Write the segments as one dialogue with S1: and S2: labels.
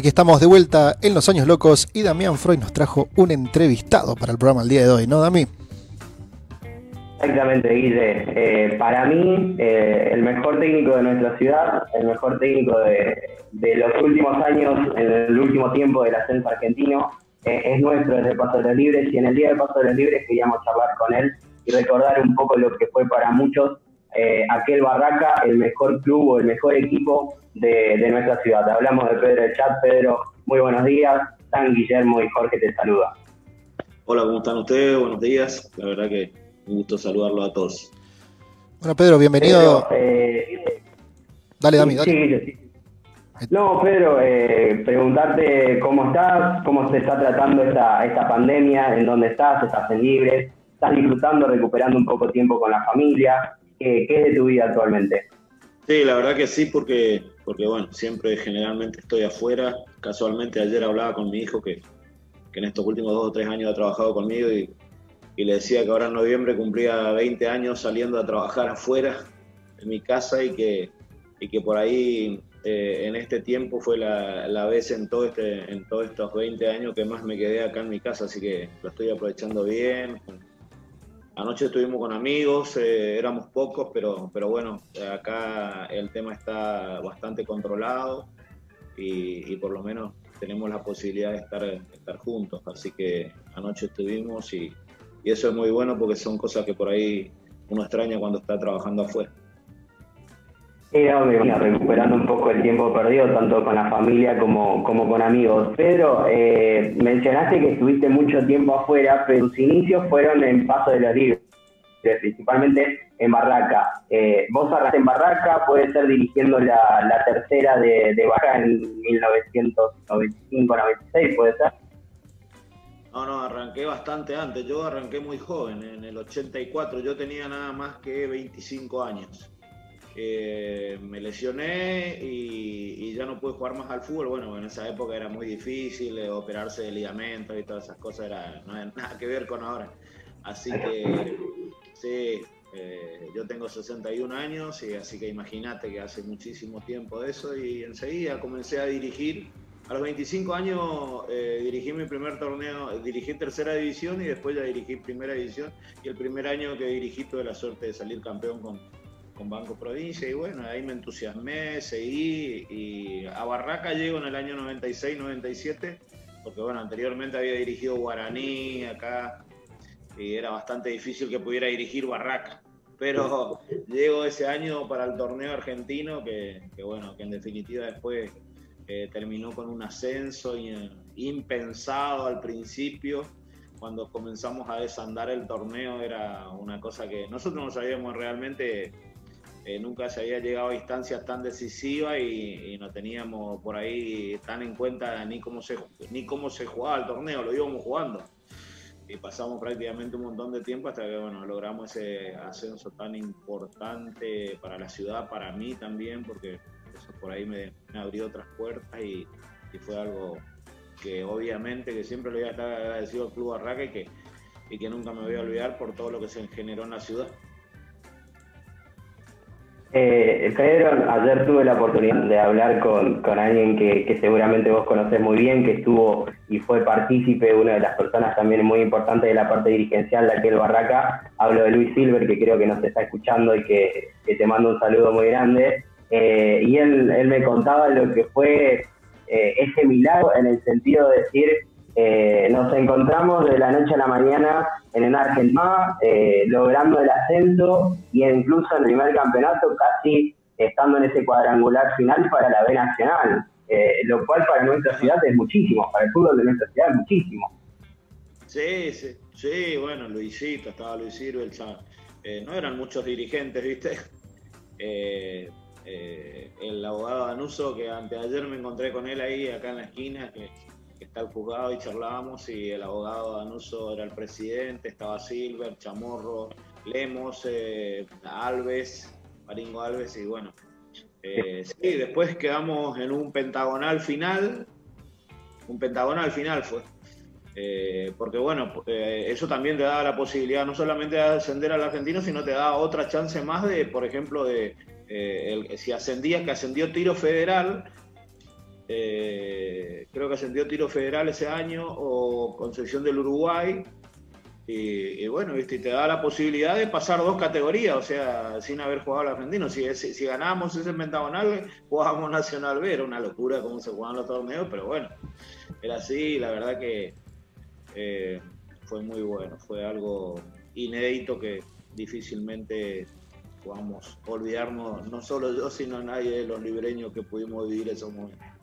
S1: Aquí estamos de vuelta en Los Años Locos y Damián Freud nos trajo un entrevistado para el programa el día de hoy, ¿no, Dami?
S2: Exactamente, Guille. Eh, para mí, eh, el mejor técnico de nuestra ciudad, el mejor técnico de, los últimos años, en el último tiempo del ascenso argentino, eh, es nuestro desde Paso de los Libres y en el día de Paso de los Libres queríamos charlar con él y recordar un poco lo que fue para muchos aquel Barraca, el mejor club o el mejor equipo de, de, nuestra ciudad. Hablamos de Pedro de Chat. Pedro, muy buenos días. San Guillermo y Jorge te saluda.
S3: Hola, ¿cómo están ustedes? Buenos días. La verdad que un gusto saludarlo a todos.
S1: Bueno, Pedro, bienvenido. Eh, dale, Dami,
S2: dale. No, Pedro, eh, preguntarte cómo estás, cómo se está tratando esta, esta pandemia, en dónde estás, estás en libre, estás disfrutando, recuperando un poco tiempo con la familia. ¿Qué, es de tu vida actualmente?
S3: Sí, la verdad que sí, porque, porque bueno, siempre generalmente estoy afuera. Casualmente ayer hablaba con mi hijo que, que en estos últimos dos o tres años ha trabajado conmigo y le decía que ahora en noviembre cumplía 20 años saliendo a trabajar afuera en mi casa y que, y que por ahí eh, en este tiempo fue la, la, vez en, todo este, en todos estos 20 años que más me quedé acá en mi casa, así que lo estoy aprovechando bien. Anoche estuvimos con amigos, eh, éramos pocos, pero, pero bueno, acá el tema está bastante controlado y, y por lo menos tenemos la posibilidad de estar, estar juntos, así que anoche estuvimos y, y eso es muy bueno porque son cosas que por ahí uno extraña cuando está trabajando afuera.
S2: Sí, recuperando un poco el tiempo perdido, tanto con la familia como, como con amigos. Pedro, eh, mencionaste que estuviste mucho tiempo afuera, pero tus inicios fueron en Paso de la Libre, principalmente en Barraca. Eh, vos arrancaste en Barraca, puede ser dirigiendo la, la tercera de, de Barraca en 1995-96, puede ser.
S3: No, no, arranqué bastante antes. Yo arranqué muy joven, en el 84. Yo tenía nada más que 25 años. Me lesioné y, ya no pude jugar más al fútbol. Bueno, en esa época era muy difícil eh, operarse de ligamentos y todas esas cosas. Era, no era nada que ver con ahora. Así que, sí, eh, yo tengo 61 años y así que imagínate que hace muchísimo tiempo de eso y enseguida comencé a dirigir a los 25 años eh, dirigí mi primer torneo, dirigí tercera división y después ya dirigí primera división. Y el primer año que dirigí tuve la suerte de salir campeón con, con Banco Provincia. Y bueno, ahí me entusiasmé, seguí. Y a Barraca llego en el año 96-97, porque bueno, anteriormente había dirigido Guaraní acá. Y era bastante difícil que pudiera dirigir Barraca. Pero llego ese año para el torneo argentino, que, que bueno, que en definitiva después terminó con un ascenso impensado al principio. Cuando comenzamos a desandar el torneo era una cosa que nosotros no sabíamos realmente, eh, nunca se había llegado a instancias tan decisivas y, no teníamos por ahí tan en cuenta ni cómo, se, ni cómo se jugaba el torneo, lo íbamos jugando. Y pasamos prácticamente un montón de tiempo hasta que bueno, logramos ese ascenso tan importante para la ciudad, para mí también, porque por ahí me, abrió otras puertas y, fue algo que obviamente que siempre le voy a estar agradecido al Club Barraca y que, y que nunca me voy a olvidar por todo lo que se generó en la ciudad.
S2: Eh, Pedro, ayer tuve la oportunidad de hablar con, alguien que, seguramente vos conocés muy bien, que estuvo y fue partícipe, una de las personas también muy importantes de la parte dirigencial de aquel Barraca. Hablo de Luis Silver, que creo que nos está escuchando y que, que te mando un saludo muy grande. Eh, y él, él, me contaba lo que fue eh, ese milagro en el sentido de decir, eh, nos encontramos de la noche a la mañana en el Argentina, logrando el ascenso y incluso en el primer campeonato casi estando en ese cuadrangular final para la B Nacional, lo cual para nuestra ciudad es muchísimo, para el fútbol de nuestra ciudad es muchísimo.
S3: Sí, sí, sí, bueno, Luisito, estaba Luis Silver, no eran muchos dirigentes, ¿viste? Eh, el abogado Danuso, que anteayer me encontré con él ahí, acá en la esquina, que, está el juzgado y charlábamos, y el abogado Danuso era el presidente, estaba Silver, Chamorro, Lemos, eh, Alves, Maringo Alves, y bueno. Eh, sí, después quedamos en un pentagonal final, un pentagonal final fue. porque bueno, eso también te da la posibilidad no solamente de ascender al argentino, sino te da otra chance más de, por ejemplo, de, eh, si ascendía, que ascendió tiro federal, eh, creo que ascendió Tiro Federal ese año, o Concepción del Uruguay. Y, bueno, ¿viste? te da la posibilidad de pasar dos categorías, o sea, sin haber jugado al argentino. Si, si, ganábamos ese pentagonal, jugábamos Nacional B, era una locura cómo se jugaban los torneos, pero bueno, era así, la verdad que eh, fue muy bueno, fue algo inédito que difícilmente podamos olvidarnos, no solo yo, sino nadie de los libreños que pudimos vivir esos momentos.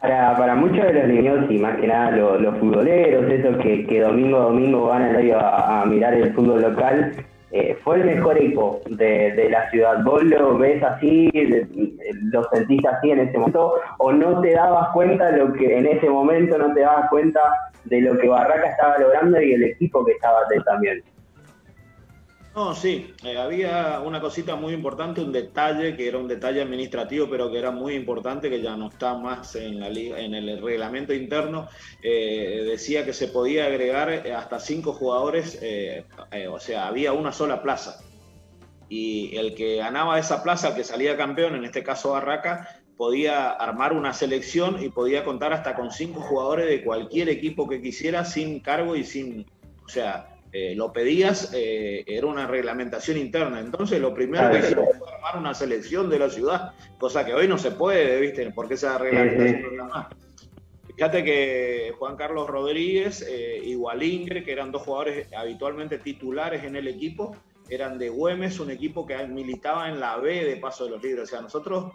S2: Para, para muchos de los niños y más que nada los, futboleros, esos que, que, domingo a domingo van a, a mirar el fútbol local, eh, fue el mejor equipo de, de, la ciudad. ¿Vos lo ves así, lo sentís así en ese momento, o no te dabas cuenta lo que en ese momento no te dabas cuenta de lo que Barraca estaba logrando y el equipo que estaba también?
S3: No, sí, eh, había una cosita muy importante, un detalle que era un detalle administrativo, pero que era muy importante, que ya no está más en, la en el reglamento interno. Eh, decía que se podía agregar hasta cinco jugadores, eh, o sea, había una sola plaza. Y el que ganaba esa plaza, el que salía campeón, en este caso Barraca, podía armar una selección y podía contar hasta con cinco jugadores de cualquier equipo que quisiera, sin cargo y sin, o sea, eh, lo pedías, eh, era una reglamentación interna. Entonces, lo primero que hicimos fue armar una selección de la ciudad, cosa que hoy no se puede, ¿viste? Porque esa reglamentación no más. Fíjate que Juan Carlos Rodríguez eh, y Wallinger, que eran dos jugadores habitualmente titulares en el equipo, eran de Güemes, un equipo que militaba en la B de Paso de los Libres. O sea, nosotros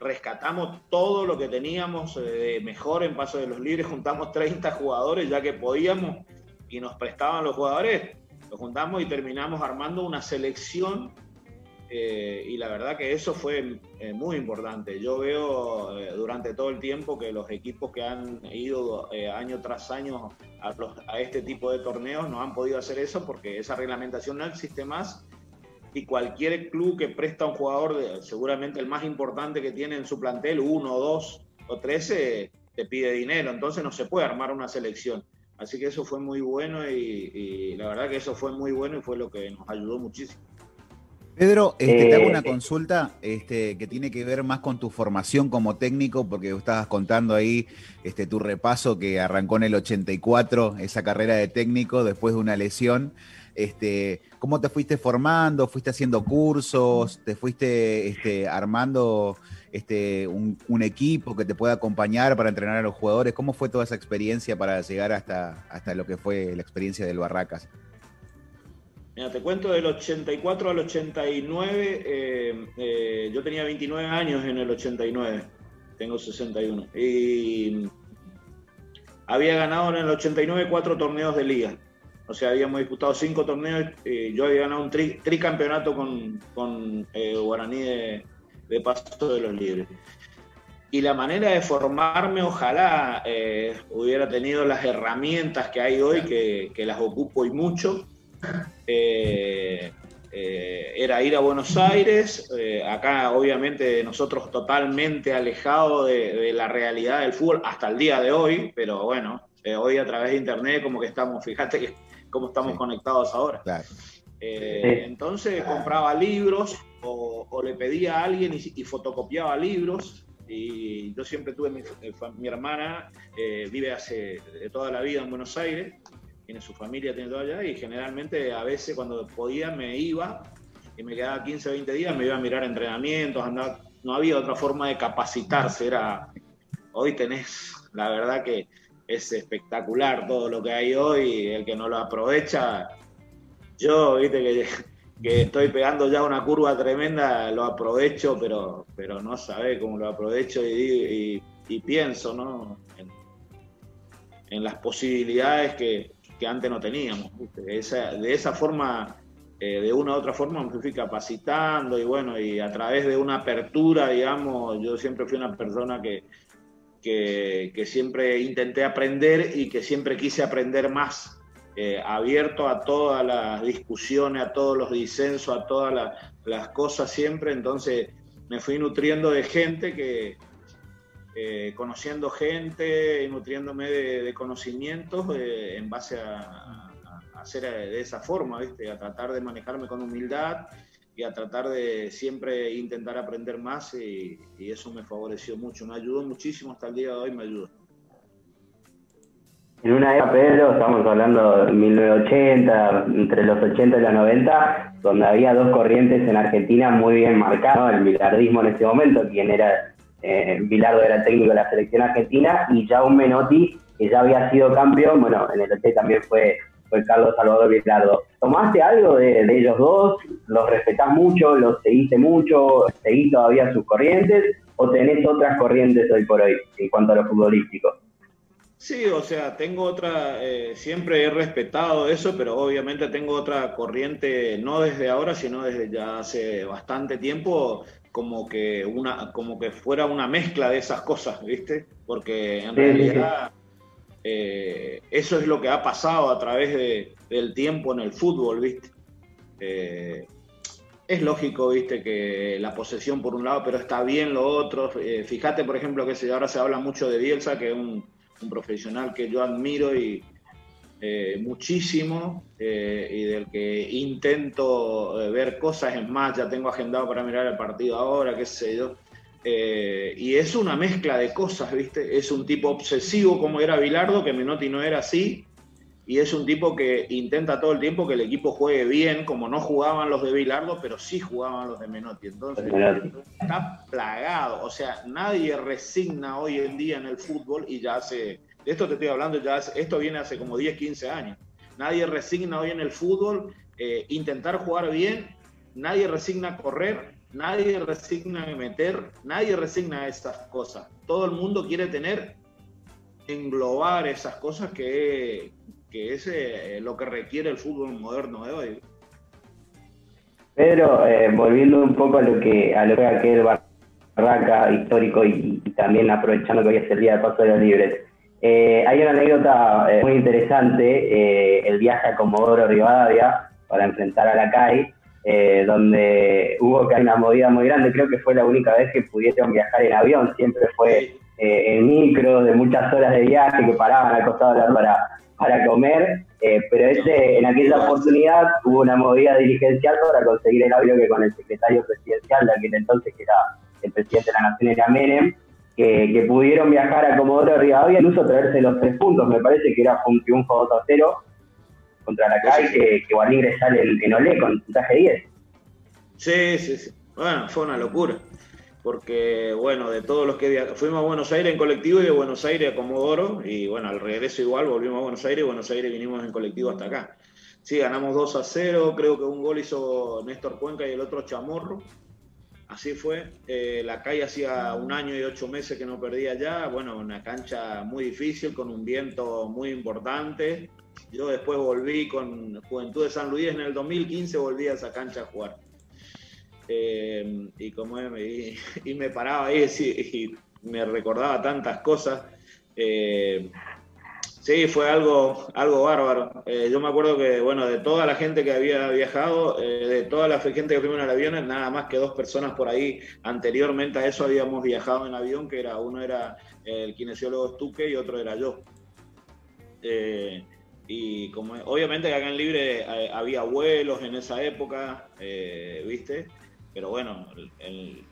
S3: rescatamos todo lo que teníamos de mejor en Paso de los Libres, juntamos 30 jugadores ya que podíamos y nos prestaban los jugadores, lo juntamos y terminamos armando una selección eh, y la verdad que eso fue eh, muy importante. Yo veo eh, durante todo el tiempo que los equipos que han ido año tras año a, a, este tipo de torneos no han podido hacer eso porque esa reglamentación no existe más y cualquier club que presta a un jugador, seguramente el más importante que tiene en su plantel, uno, dos o trece, te pide dinero, entonces no se puede armar una selección. Así que eso fue muy bueno y, la verdad que eso fue muy bueno y fue lo que nos ayudó muchísimo.
S4: Pedro, este, te hago una eh, consulta este, que tiene que ver más con tu formación como técnico, porque estabas contando ahí este, tu repaso que arrancó en el 84, esa carrera de técnico después de una lesión. Este, ¿Cómo te fuiste formando? ¿Fuiste haciendo cursos? ¿Te fuiste este, armando este, un, equipo que te pueda acompañar para entrenar a los jugadores. ¿Cómo fue toda esa experiencia para llegar hasta, hasta lo que fue la experiencia del Barracas?
S3: Mira, te cuento del 84 al 89. Eh, eh, yo tenía 29 años en el 89. Tengo 61. Y había ganado en el 89 cuatro torneos de liga. O sea, habíamos disputado cinco torneos. y yo había ganado un tricampeonato con, con eh, Guaraní de, de paso de los libres. Y la manera de formarme, ojalá eh, hubiera tenido las herramientas que hay hoy, que, las ocupo y mucho. Eh, eh, era ir a Buenos Aires, acá obviamente nosotros totalmente alejados de, la realidad del fútbol hasta el día de hoy, pero bueno, hoy a través de internet como que estamos, fíjate que cómo estamos conectados ahora. Entonces compraba libros, o, le pedía a alguien y, fotocopiaba libros. Y yo siempre tuve mi, eh, hermana, eh, vive hace toda la vida en Buenos Aires, tiene su familia, tiene todo allá, y generalmente a veces cuando podía me iba y me quedaba 15 o 20 días, me iba a mirar entrenamientos, andaba, no había otra forma de capacitarse, era, hoy tenés, la verdad que es espectacular todo lo que hay hoy, el que no lo aprovecha, yo, viste que que estoy pegando ya una curva tremenda, lo aprovecho, pero, pero no sabe cómo lo aprovecho y, pienso ¿no? En, las posibilidades que, antes no teníamos. De esa, forma, eh, de una u otra forma, me fui capacitando y bueno, y a través de una apertura, digamos, yo siempre fui una persona que, que, que siempre intenté aprender y que siempre quise aprender más eh, abierto a todas las discusiones, a todos los disensos, a todas las, cosas siempre, entonces me fui nutriendo de gente que, eh, conociendo gente, nutriéndome de, conocimientos eh, en base a, hacer de esa forma, a tratar de manejarme con humildad y a tratar de siempre intentar aprender más y, eso me favoreció mucho, me ayudó muchísimo hasta el día de hoy, me ayuda.
S2: En una época, Pedro, estamos hablando de 1980, entre los 80 y los 90, donde había dos corrientes en Argentina muy bien marcadas, el bilardismo en ese momento, quien era, eh, era técnico de la selección argentina, y un Menotti, que ya había sido campeón, bueno, en el 80 también fue, fue Carlos Salvador Bilardo. ¿Tomaste algo de, de ellos dos? ¿Los respetás mucho? ¿Los seguiste mucho? ¿Seguís todavía sus corrientes? ¿O tenés otras corrientes hoy por hoy en cuanto a lo futbolístico?
S3: Sí, o sea, tengo otra, eh, siempre he respetado eso, pero obviamente tengo otra corriente, no desde ahora, sino desde ya hace bastante tiempo, como que una, como que fuera una mezcla de esas cosas, ¿viste? Porque en realidad eh, eso es lo que ha pasado a través de, del tiempo en el fútbol, ¿viste? Eh, es lógico, viste, que la posesión por un lado, pero está bien lo otro. fíjate, por ejemplo, que ahora se habla mucho de Bielsa, que es un un profesional que yo admiro y eh, muchísimo eh, y del que intento eh, ver cosas, es más, ya tengo agendado para mirar el partido ahora, qué sé yo. y es una mezcla de cosas, ¿viste? Es un tipo obsesivo como era Bilardo, que Menotti no era así, y es un tipo que intenta todo el tiempo que el equipo juegue bien, como no jugaban los de Bilardo, pero sí jugaban los de Menotti. Entonces, está plagado. O sea, nadie resigna hoy en día en el fútbol y ya hace, de esto te estoy hablando, ya esto viene hace como 10, 15 años. Nadie resigna hoy en el fútbol eh, intentar jugar bien, nadie resigna correr, nadie resigna meter, nadie resigna estas cosas. Todo el mundo quiere tener, englobar esas cosas que, que es eh, lo que requiere el fútbol moderno de hoy.
S2: Pedro, eh, volviendo un poco a lo que a lo que aquel Barraca histórico y, también aprovechando que hoy es el día de paso de los libres, eh, hay una anécdota muy interesante, el viaje a Comodoro Rivadavia para enfrentar a la CAI, donde hubo que una movida muy grande, creo que fue la única vez que pudieron viajar en avión, siempre fue en micro, de muchas horas de viaje, que paraban al costado de la para para comer, eh, pero ese, en aquella oportunidad hubo una movida dirigencial para conseguir el audio que con el secretario presidencial de aquel entonces, que era el presidente de la Nación, era Menem, que, pudieron viajar a Comodoro Rivadavia, incluso traerse los tres puntos, me parece que era un triunfo 2 a 0 contra la CAI, que, que a ingresar en, en Olé con puntaje 10.
S3: Sí, sí, sí. Bueno, fue una locura porque bueno, de todos los que fuimos a Buenos Aires en colectivo y de Buenos Aires a Comodoro, y bueno, al regreso igual volvimos a Buenos Aires y Buenos Aires vinimos en colectivo hasta acá. Sí, ganamos 2 a 0, creo que un gol hizo Néstor Cuenca y el otro Chamorro. Así fue. Eh, la calle hacía un año y ocho meses que no perdía ya. Bueno, una cancha muy difícil, con un viento muy importante. Yo después volví con Juventud de San Luis en el 2015, volví a esa cancha a jugar. Eh, y, como y, me paraba ahí y, me recordaba tantas cosas. Eh, sí, fue algo, algo bárbaro. Eh, yo me acuerdo que, bueno, de toda la gente que había viajado, de toda la gente que fuimos en el avión, nada más que dos personas por ahí anteriormente a eso habíamos viajado en avión, que era uno era el kinesiólogo Stuque y otro era yo. y como obviamente acá en Libre había vuelos en esa época, ¿viste? Pero bueno, eh,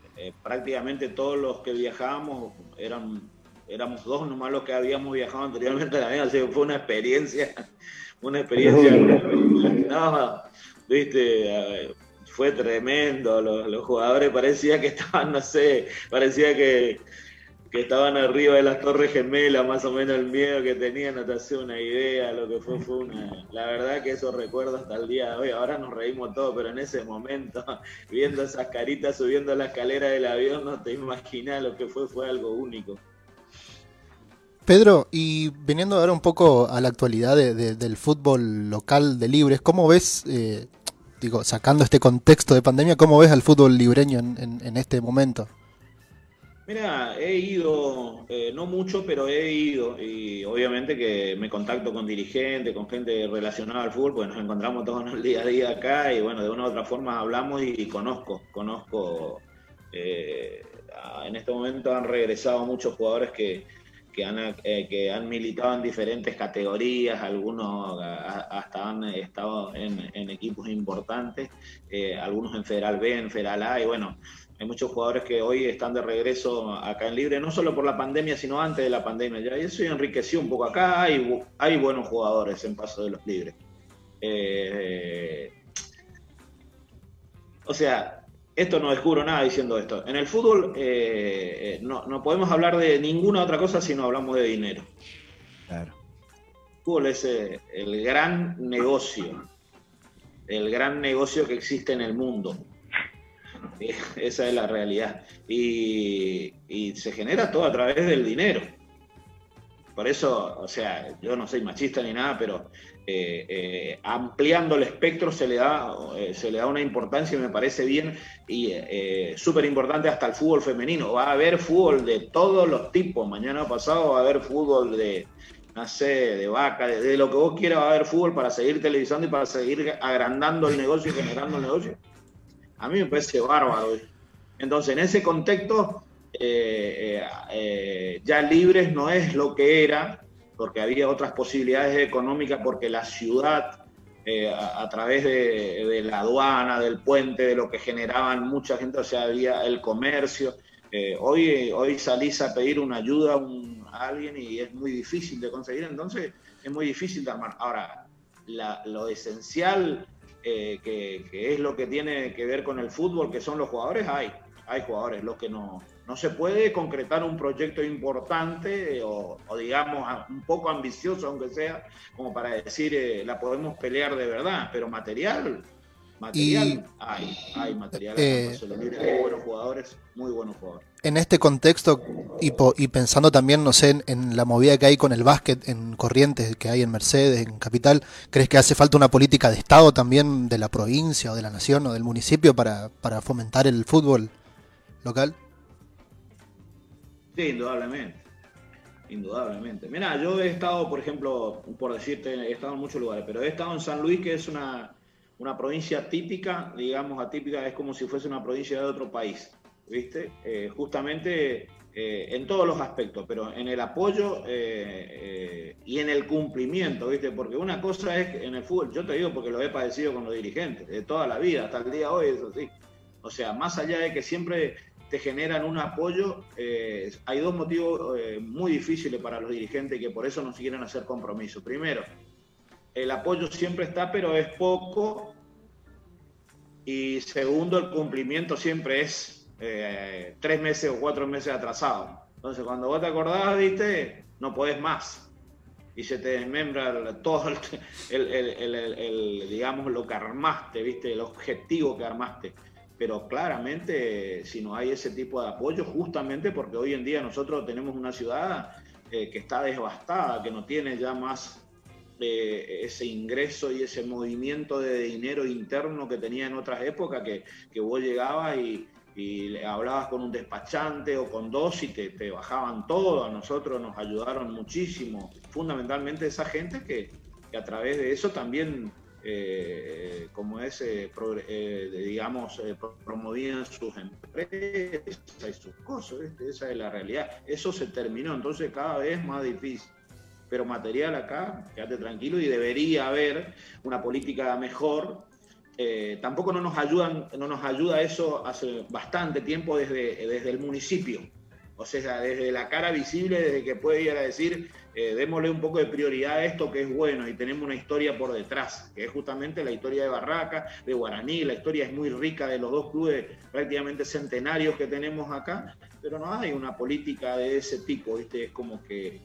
S3: prácticamente todos los que viajábamos eran éramos dos nomás los que habíamos viajado anteriormente así que fue una experiencia, una experiencia, no, viste, fue tremendo, los, los, jugadores parecía que estaban, no sé, parecía que que estaban arriba de las torres gemelas, más o menos el miedo que tenían, no te hace una idea, lo que fue, fue una... La verdad que eso recuerdo hasta el día de hoy, ahora nos reímos todos, pero en ese momento, viendo esas caritas subiendo la escalera del avión, no te imaginas lo que fue, fue algo único.
S1: Pedro, y viniendo ahora un poco a la actualidad del fútbol local de Libres, ¿cómo ves, eh, digo, sacando este contexto de pandemia, cómo ves al fútbol libreño en este momento?
S3: Mira, he ido, eh, no mucho, pero he ido y obviamente que me contacto con dirigentes, con gente relacionada al fútbol, pues nos encontramos todos en el día a día acá y bueno, de una u otra forma hablamos y, conozco, conozco, eh, en este momento han regresado muchos jugadores que, eh, que han militado en diferentes categorías, algunos hasta han estado en, equipos importantes, eh, algunos en Federal B, en Federal A, y bueno, hay muchos jugadores que hoy están de regreso acá en Libre, no solo por la pandemia, sino antes de la pandemia. Ya, eso enriqueció un poco acá, hay, hay buenos jugadores en Paso de los Libres. Eh, o sea, esto no descubro nada diciendo esto. En el fútbol eh, eh, no, podemos hablar de ninguna otra cosa si no hablamos de dinero. Claro. El fútbol es eh, el gran negocio, el gran negocio que existe en el mundo. Esa es la realidad. Y, y se genera todo a través del dinero. Por eso, o sea, yo no soy machista ni nada, pero eh, eh, ampliando el espectro se le, da, eh, se le da una importancia y me parece bien y súper importante hasta el fútbol femenino. Va a haber fútbol de todos los tipos. Mañana pasado va a haber fútbol de, no sé, de vaca, de, lo que vos quieras, va a haber fútbol para seguir televisando y para seguir agrandando el negocio y generando el negocio. A mí me parece bárbaro. Entonces, en ese contexto, ya Libres no es lo que era porque había otras posibilidades económicas, porque la ciudad, eh, a, través de, la aduana, del puente, de lo que generaban mucha gente, o sea, había el comercio. Eh, hoy, hoy salís a pedir una ayuda a, alguien y es muy difícil de conseguir, entonces es muy difícil de armar. Ahora, lo esencial, eh, que, que es lo que tiene que ver con el fútbol, que son los jugadores, hay, hay jugadores, los que no no se puede concretar un proyecto importante eh, o, digamos un poco ambicioso, aunque sea, como para decir eh, la podemos pelear de verdad, pero material, material hay, hay material. Eh, hay buenos jugadores, muy buenos jugadores.
S1: En este contexto y, y pensando también, no sé, en, la movida que hay con el básquet en Corrientes, que hay en Mercedes, en Capital, ¿crees que hace falta una política de Estado también de la provincia o de la nación o del municipio para, para fomentar el fútbol local?
S3: Sí, indudablemente. Indudablemente. Mira, yo he estado, por ejemplo, por decirte, he estado en muchos lugares, pero he estado en San Luis, que es una, provincia típica, digamos atípica, es como si fuese una provincia de otro país, ¿viste? Eh, justamente eh, en todos los aspectos, pero en el apoyo eh, y en el cumplimiento, ¿viste? Porque una cosa es en el fútbol, yo te digo porque lo he padecido con los dirigentes, de toda la vida, hasta el día de hoy, eso sí. O sea, más allá de que siempre te generan un apoyo. Eh, hay dos motivos eh, muy difíciles para los dirigentes que por eso no quieren hacer compromiso. Primero, el apoyo siempre está, pero es poco. Y segundo, el cumplimiento siempre es eh, tres meses o cuatro meses atrasado. Entonces, cuando vos te acordás, viste, no podés más. Y se te desmembra todo el, digamos, lo que armaste, viste, el objetivo que armaste pero claramente si no hay ese tipo de apoyo, justamente porque hoy en día nosotros tenemos una ciudad eh, que está devastada, que no tiene ya más eh, ese ingreso y ese movimiento de dinero interno que tenía en otras épocas, que, que vos llegabas y, y hablabas con un despachante o con dos y te, te, bajaban todo, a nosotros nos ayudaron muchísimo, fundamentalmente esa gente que, que a través de eso también eh, como es, eh, eh, digamos, promovían sus empresas y sus cosas, esa es la realidad. Eso se terminó, entonces cada vez más difícil. Pero material acá, quédate tranquilo y debería haber una política mejor. tampoco no nos, ayudan, no nos ayuda eso hace bastante tiempo desde, desde el municipio. O sea, desde la cara visible, desde que puede ir a decir, eh, démosle un poco de prioridad a esto que es bueno y tenemos una historia por detrás, que es justamente la historia de Barraca, de Guaraní, la historia es muy rica de los dos clubes prácticamente centenarios que tenemos acá, pero no hay una política de ese tipo. Es como que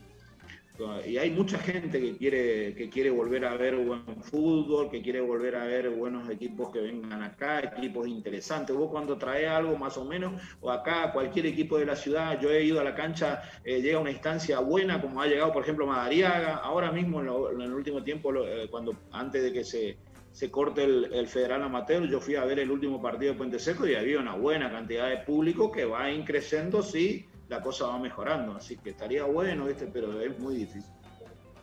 S3: y hay mucha gente que quiere, que quiere volver a ver buen fútbol, que quiere volver a ver buenos equipos que vengan acá, equipos interesantes. Vos cuando traes algo más o menos, o acá cualquier equipo de la ciudad, yo he ido a la cancha, eh, llega a una instancia buena, como ha llegado por ejemplo Madariaga, ahora mismo en, el último tiempo, eh, cuando antes de que se, se corte el, el, Federal Amateur, yo fui a ver el último partido de Puente Seco y había una buena cantidad de público que va increciendo, sí la cosa va mejorando. Así que estaría bueno, ¿viste? pero es muy difícil.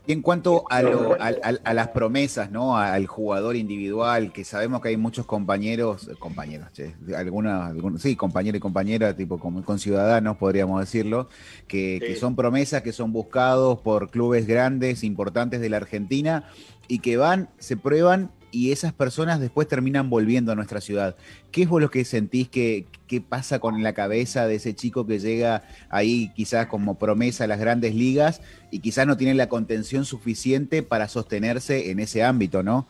S4: Y en cuanto a, las promesas, ¿no? Al jugador individual, que sabemos que hay muchos compañeros, compañeros, algunos, sí, compañeros y compañeras, tipo con, con ciudadanos, podríamos decirlo, que, que, son promesas que son buscados por clubes grandes, importantes de la Argentina y que van, se prueban y esas personas después terminan volviendo a nuestra ciudad. ¿Qué es vos lo que sentís que, pasa con la cabeza de ese chico que llega ahí quizás como promesa a las grandes ligas y quizás no tiene la contención suficiente para sostenerse en ese ámbito, ¿no?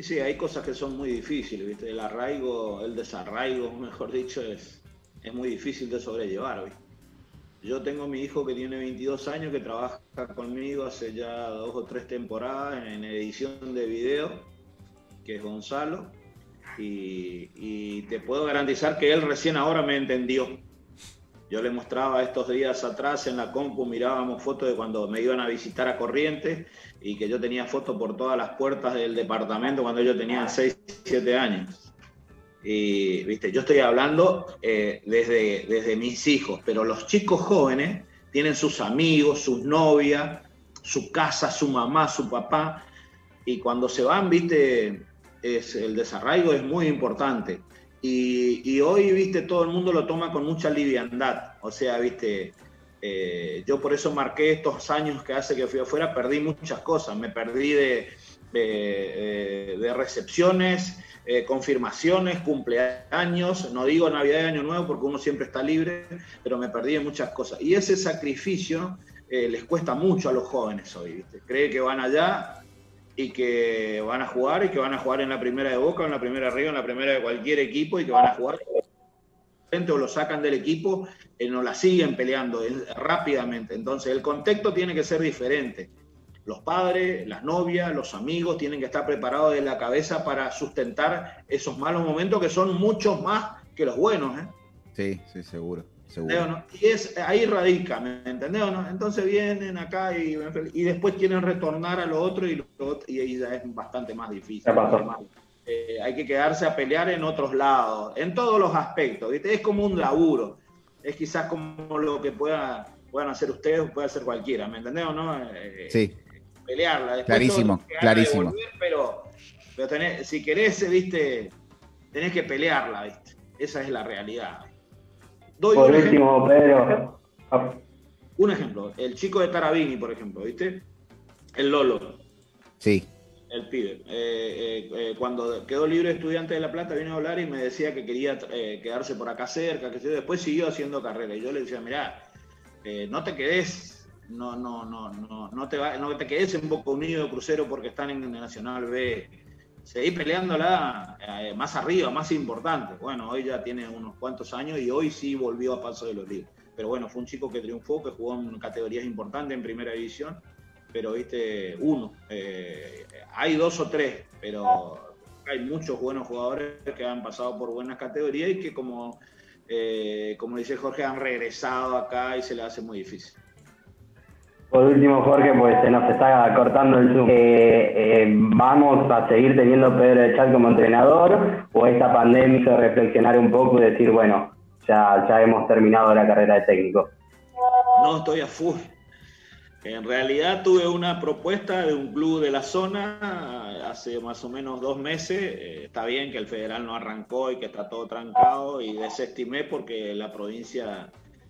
S3: Sí, hay cosas que son muy difíciles, ¿viste? El arraigo, el desarraigo, mejor dicho, es, es muy difícil de sobrellevar, ¿viste? Yo tengo mi hijo que tiene 22 años, que trabaja conmigo hace ya dos o tres temporadas en edición de video, que es Gonzalo, y, te puedo garantizar que él recién ahora me entendió. Yo le mostraba estos días atrás en la compu, mirábamos fotos de cuando me iban a visitar a Corrientes y que yo tenía fotos por todas las puertas del departamento cuando ellos tenían 6, 7 años. Y, viste, yo estoy hablando eh, desde, desde mis hijos, pero los chicos jóvenes tienen sus amigos, sus novias, su casa, su mamá, su papá, y cuando se van, viste, es, el desarraigo es muy importante. Y, hoy, viste, todo el mundo lo toma con mucha liviandad. O sea, viste, eh, yo por eso marqué estos años que hace que fui afuera, perdí muchas cosas. Me perdí de, de, de recepciones, eh, confirmaciones, cumpleaños, no digo Navidad y Año Nuevo porque uno siempre está libre, pero me perdí en muchas cosas. Y ese sacrificio eh, les cuesta mucho a los jóvenes hoy, ¿viste? Cree que van allá y que van a jugar y que van a jugar en la primera de Boca, en la primera de Río, en la primera de cualquier equipo y que van a jugar o lo sacan del equipo, y no la siguen peleando rápidamente. Entonces el contexto tiene que ser diferente los padres, las novias, los amigos tienen que estar preparados de la cabeza para sustentar esos malos momentos que son muchos más que los buenos. ¿eh?
S4: Sí, sí, seguro.
S3: Y es, ahí radica, ¿me entendés o no? Entonces vienen acá y, y después quieren retornar a lo otro y, y ahí ya es bastante más difícil. Eh, hay que quedarse a pelear en otros lados, en todos los aspectos. ¿viste? Es como un laburo. Es quizás como lo que pueda, puedan hacer ustedes o puede hacer cualquiera, ¿me entendés o no?
S4: Eh, sí
S3: pelearla.
S4: clarísimo, clarísimo.
S3: pero, si querés, viste, tenés que pelearla, viste. Esa es la realidad.
S2: Doy por un último, Pedro.
S3: Un ejemplo, el chico de Tarabini, por ejemplo, ¿viste? El Lolo.
S4: Sí.
S3: El pibe. Eh, eh, eh, cuando quedó libre estudiante de La Plata, vino a hablar y me decía que quería quedarse por acá cerca, que después siguió haciendo carrera. Y yo le decía, mirá, no te quedes no, no, no, no, no te va, no te quedes en Boca Unido Crucero porque están en Nacional B. Seguí peleándola eh, más arriba, más importante. Bueno, hoy ya tiene unos cuantos años y hoy sí volvió a paso de los libros. Pero bueno, fue un chico que triunfó, que jugó en categorías importantes en primera división, pero viste, uno. Eh, hay dos o tres, pero hay muchos buenos jugadores que han pasado por buenas categorías y que como, eh, como dice Jorge, han regresado acá y se le hace muy difícil.
S2: Por último, Jorge, pues se nos está cortando el Zoom. Eh, eh, ¿Vamos a seguir teniendo Pedro Echal como entrenador o esta pandemia hizo reflexionar un poco y decir, bueno, ya, ya hemos terminado la carrera de técnico?
S3: No, estoy a full. En realidad tuve una propuesta de un club de la zona hace más o menos dos meses. Eh, está bien que el federal no arrancó y que está todo trancado y desestimé porque la provincia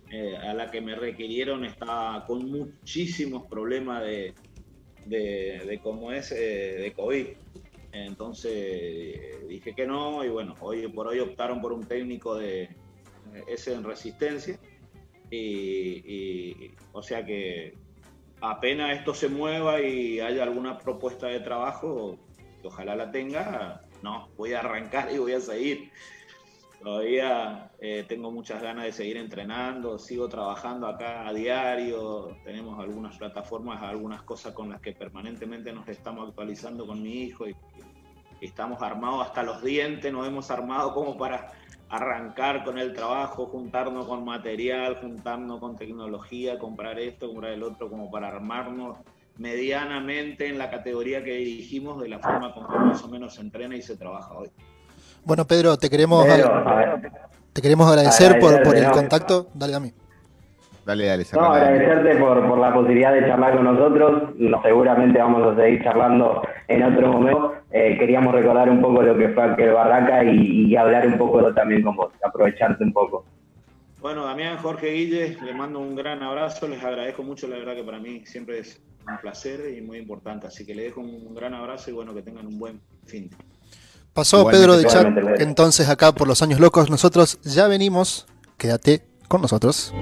S3: eh, a la que me requirieron estaba con muchísimos problemas de, de, cómo es eh, de COVID. Entonces eh, dije que no y bueno, hoy por hoy optaron por un técnico de ese en resistencia y, o sea que apenas esto se mueva y haya alguna propuesta de trabajo, ojalá la tenga, no, voy a arrancar y voy a seguir. Todavía eh, tengo muchas ganas de seguir entrenando, sigo trabajando acá a diario, tenemos algunas plataformas, algunas cosas con las que permanentemente nos estamos actualizando con mi hijo y, estamos armados hasta los dientes, nos hemos armado como para arrancar con el trabajo, juntarnos con material, juntarnos con tecnología, comprar esto, comprar el otro, como para armarnos medianamente en la categoría que dirigimos de la forma como más o menos se entrena y se trabaja hoy.
S1: Bueno, Pedro, te queremos, te queremos agradecer por, por el contacto. Dale a mí.
S4: Dale, dale,
S2: No, agradecerte por, por la posibilidad de charlar con nosotros. No, seguramente vamos a seguir charlando en otro momento. Eh, queríamos recordar un poco lo que fue aquel Barraca y, hablar un poco también con vos, aprovecharte un poco.
S3: Bueno, Damián, Jorge Guille, les mando un gran abrazo, les agradezco mucho, la verdad que para mí siempre es un placer y muy importante, así que les dejo un gran abrazo y bueno, que tengan un buen fin.
S1: Pasó Pedro de Chat, entonces acá por los años locos, nosotros ya venimos, quédate con nosotros.